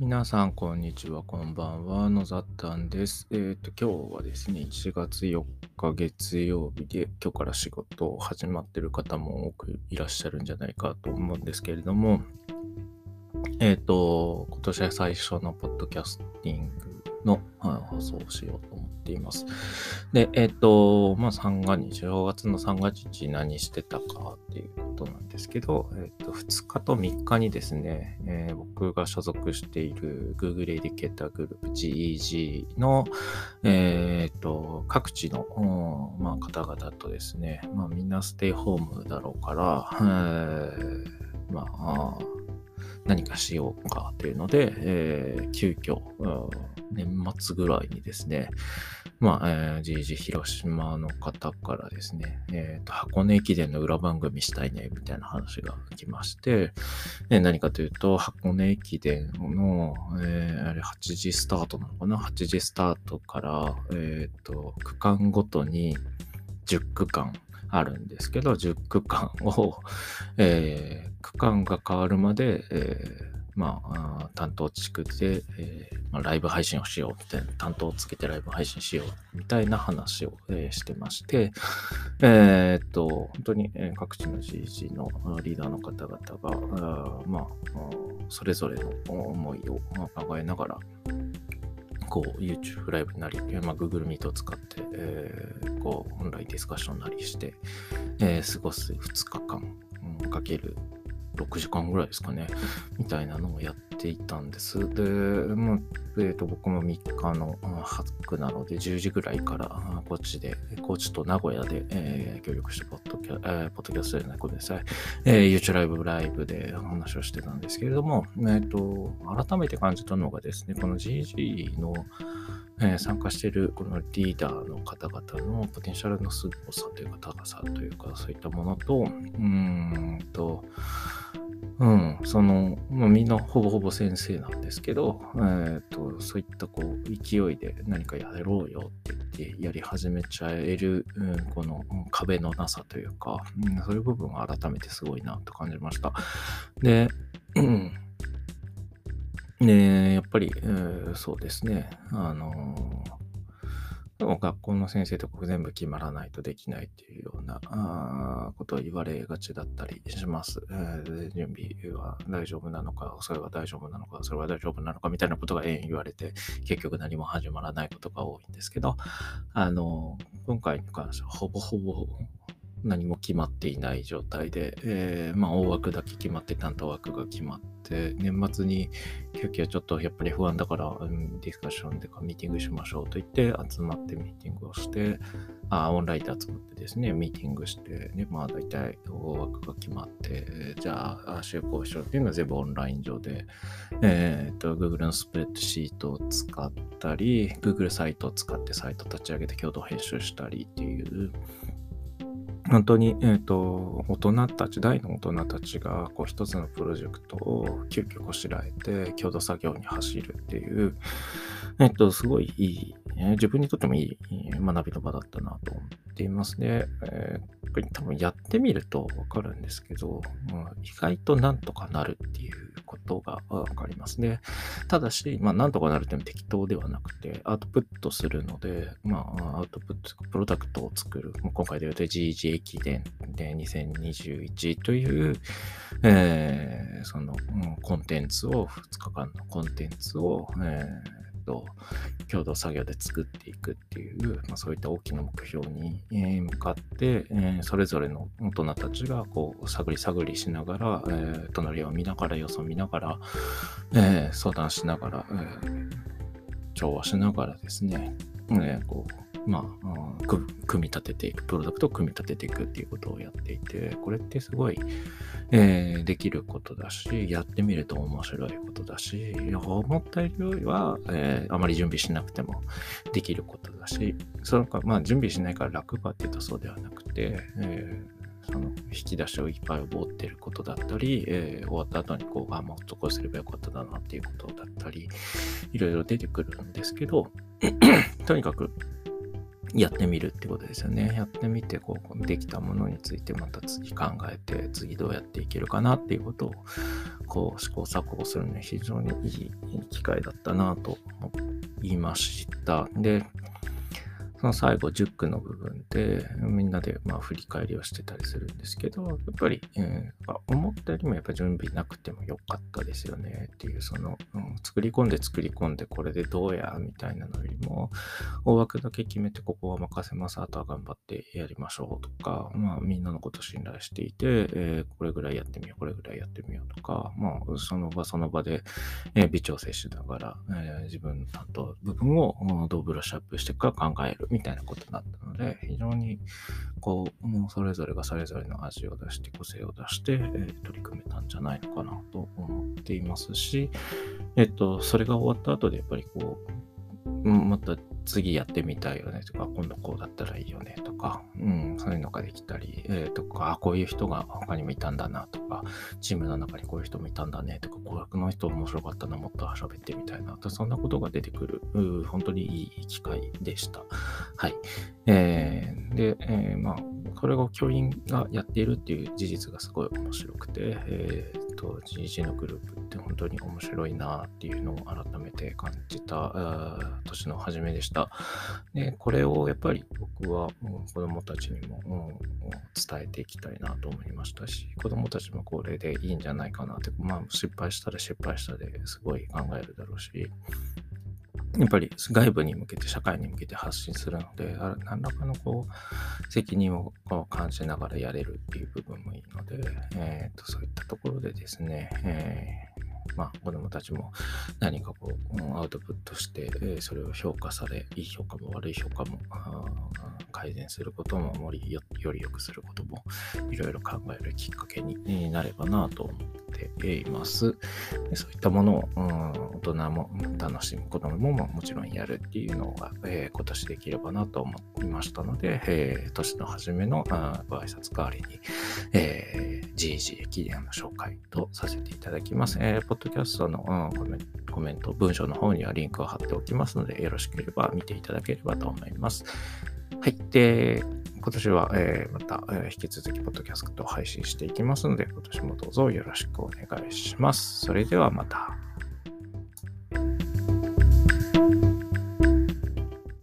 皆さん、こんにちは、こんばんは、のざったんです。えっ、ー、と、今日はですね、1月4日月曜日で、今日から仕事を始まってる方も多くいらっしゃるんじゃないかと思うんですけれども、えっ、ー、と、今年は最初のポッドキャスティングの放送をしようと思っています。で、えっ、ー、と、まあ、三が日、正月の三が日何してたかっていうことなんですけど、えっ、ー、と、2日と3日にですね、えー、僕が所属している Google Educator Group GEG の、えっ、と、各地の、まあ、方々とですね、まあ、みんなステイホームだろうから、えまあ、何かしようかというので、えー、急遽、年末ぐらいにですね、まあ、えー、じいじ広島の方からですね、えーと、箱根駅伝の裏番組したいね、みたいな話が来まして、え何かというと、箱根駅伝の、えー、あれ8時スタートなのかな ?8 時スタートから、えっ、ー、と、区間ごとに10区間あるんですけど、10区間を、えー、区間が変わるまで、えーまあ、担当地区で、えー、まあ、ライブ配信をしようみたいな、担当をつけてライブ配信しようみたいな話を、えー、してまして、えー、っと、本当に、各地の GG のリーダーの方々が、あまあ、それぞれの思いを考えながら、こう、YouTube ライブなり、まあ、Google Meet を使って、えー、こう、オンラインディスカッションなりして、えー、過ごす2日間、かける6時間ぐらいですかね、みたいなのをやっていたんです。で、まあ、えー、と僕も3日の8なので、10時ぐらいからこっちで、高知と名古屋で、えー、協力してポッドキャ、えー、ポッドキャストじゃない、ごめんなさい、YouTube ライブライブで話をしてたんですけれども、えーと、改めて感じたのがですね、この GG のえー、参加しているこのリーダーの方々のポテンシャルの凄さというか高さというかそういったものと、うーんと、うん、その、まあ、みんなほぼほぼ先生なんですけど、えーと、そういったこう勢いで何かやろうよって言ってやり始めちゃえる、うん、この壁のなさというか、うん、そういう部分は改めてすごいなと感じました。で、うん。ねやっぱり、えー、そうですね、あのーでも学校の先生とか全部決まらないとできないっていうようなことを言われがちだったりします、えー。準備は大丈夫なのか、それは大丈夫なのか、それは大丈夫なのかみたいなことが延々言われて、結局何も始まらないことが多いんですけど、あの、今回に関してはほぼほぼ何も決まっていない状態で、えー、まあ、大枠だけ決まって担当枠が決まって、年末に急遽ちょっとやっぱり不安だから、うん、ディスカッションでかミーティングしましょうと言って集まってミーティングをして、あオンラインで集まってですね、ミーティングして、ね、まあ大体大枠が決まって、じゃあ、就航しようっていうのは全部オンライン上で、えっ、と、Google のスプレッドシートを使ったり、Google サイトを使ってサイト立ち上げて共同編集したりっていう、本当に、えっ、ー、と、大人たち、大の大人たちが、こう、一つのプロジェクトを急遽こしらえて、共同作業に走るっていう、えっ、ー、と、すごいいい、え自分にとってもいい学びの場だったなと思っていますね。えー、多分やってみるとわかるんですけど、意外となんとかなるっていうことがわかりますね。ただし、まあ、なんとかなるっても適当ではなくて、アウトプットするので、まあ、アウトプット、プロダクトを作る。今回で言うと GG 駅伝で2021という、えー、その、コンテンツを、2日間のコンテンツを、えーと共同作業で作っていくっていう、まあ、そういった大きな目標に向かって、え、それぞれの大人たちがこう探り探りしながら、え、隣を見ながら様子を見ながら、え、相談しながら、え調和しながらですね、えこうまあ、組み立てていく、プロダクトを組み立てていくっていうことをやっていて、これってすごい、えー、できることだし、やってみると面白いことだし、思ったよりは、えー、あまり準備しなくてもできることだし、そのか、まあ、準備しないから楽かっていうとそうではなくて、えー、その引き出しをいっぱい覚えてることだったり、えー、終わった後にこう、あ、もっとこうすればよかっただなっていうことだったり、いろいろ出てくるんですけど、とにかくやってみるってことですよね。やってみて、こう、できたものについてまた次考えて、次どうやっていけるかなっていうことを、こう、試行錯誤するのに非常にいい機会だったなと思いました。で、その最後10区の部分でみんなでまあ振り返りをしてたりするんですけど、やっぱり、えー、思ったよりもやっぱ準備なくてもよかったですよねっていう、その、うん、作り込んで作り込んでこれでどうやみたいなのよりも、大枠だけ決めてここは任せます、あとは頑張ってやりましょうとか、まあみんなのこと信頼していて、えー、これぐらいやってみよう、これぐらいやってみようとか、まあその場その場で、えー、微調整しながら、えー、自分の担当部分をどうブラッシュアップしていくか考えるみたいなことだったので、非常にこう、もうそれぞれがそれぞれの味を出して、個性を出して、えー、取り組めたんじゃないのかなと思っていますし、えっと、それが終わった後でやっぱりこう、また次やってみたいよねとか、今度こうだったらいいよねとか、うん、そういうのができたり、えー、とか、あ、こういう人が他にもいたんだなとか、チームの中にこういう人もいたんだねとか、語学の人面白かったな、もっと喋ってみたいな、そんなことが出てくる、本当にいい機会でした。はい。えー、で、えー、まあ、これを教員がやっているっていう事実がすごい面白くて、えーと GG のグループって本当に面白いなっていうのを改めて感じた年の初めでした。で、これをやっぱり僕は子供たちにも伝えていきたいなと思いましたし、子供たちもこれでいいんじゃないかなって、まあ失敗したら失敗したですごい考えるだろうし、やっぱり外部に向けて、社会に向けて発信するので、何らかのこう、責任を感じながらやれるっていう部分もいいので、えーと、そういったところでですね、えー、まあ、子供たちも何かこう、アウトプットして、えそれを評価され、いい評価も悪い評価も、改善することもよりより良くすることもいろいろ考えるきっかけになればなと思っています。でそういったものを、うん、大人も楽しむ子供ももちろんやるっていうのが、えー、今年できればなと思いましたので、えー、年の初めのあご挨拶代わりに、えー、GG 駅伝の紹介とさせていただきます。えー、ポッドキャストの、うん、コメントコメント、文章の方にはリンクを貼っておきますので、よろしければ見ていただければと思います。はい。で、今年は、えー、また、え、引き続き、ポッドキャストを配信していきますので、今年もどうぞよろしくお願いします。それではまた。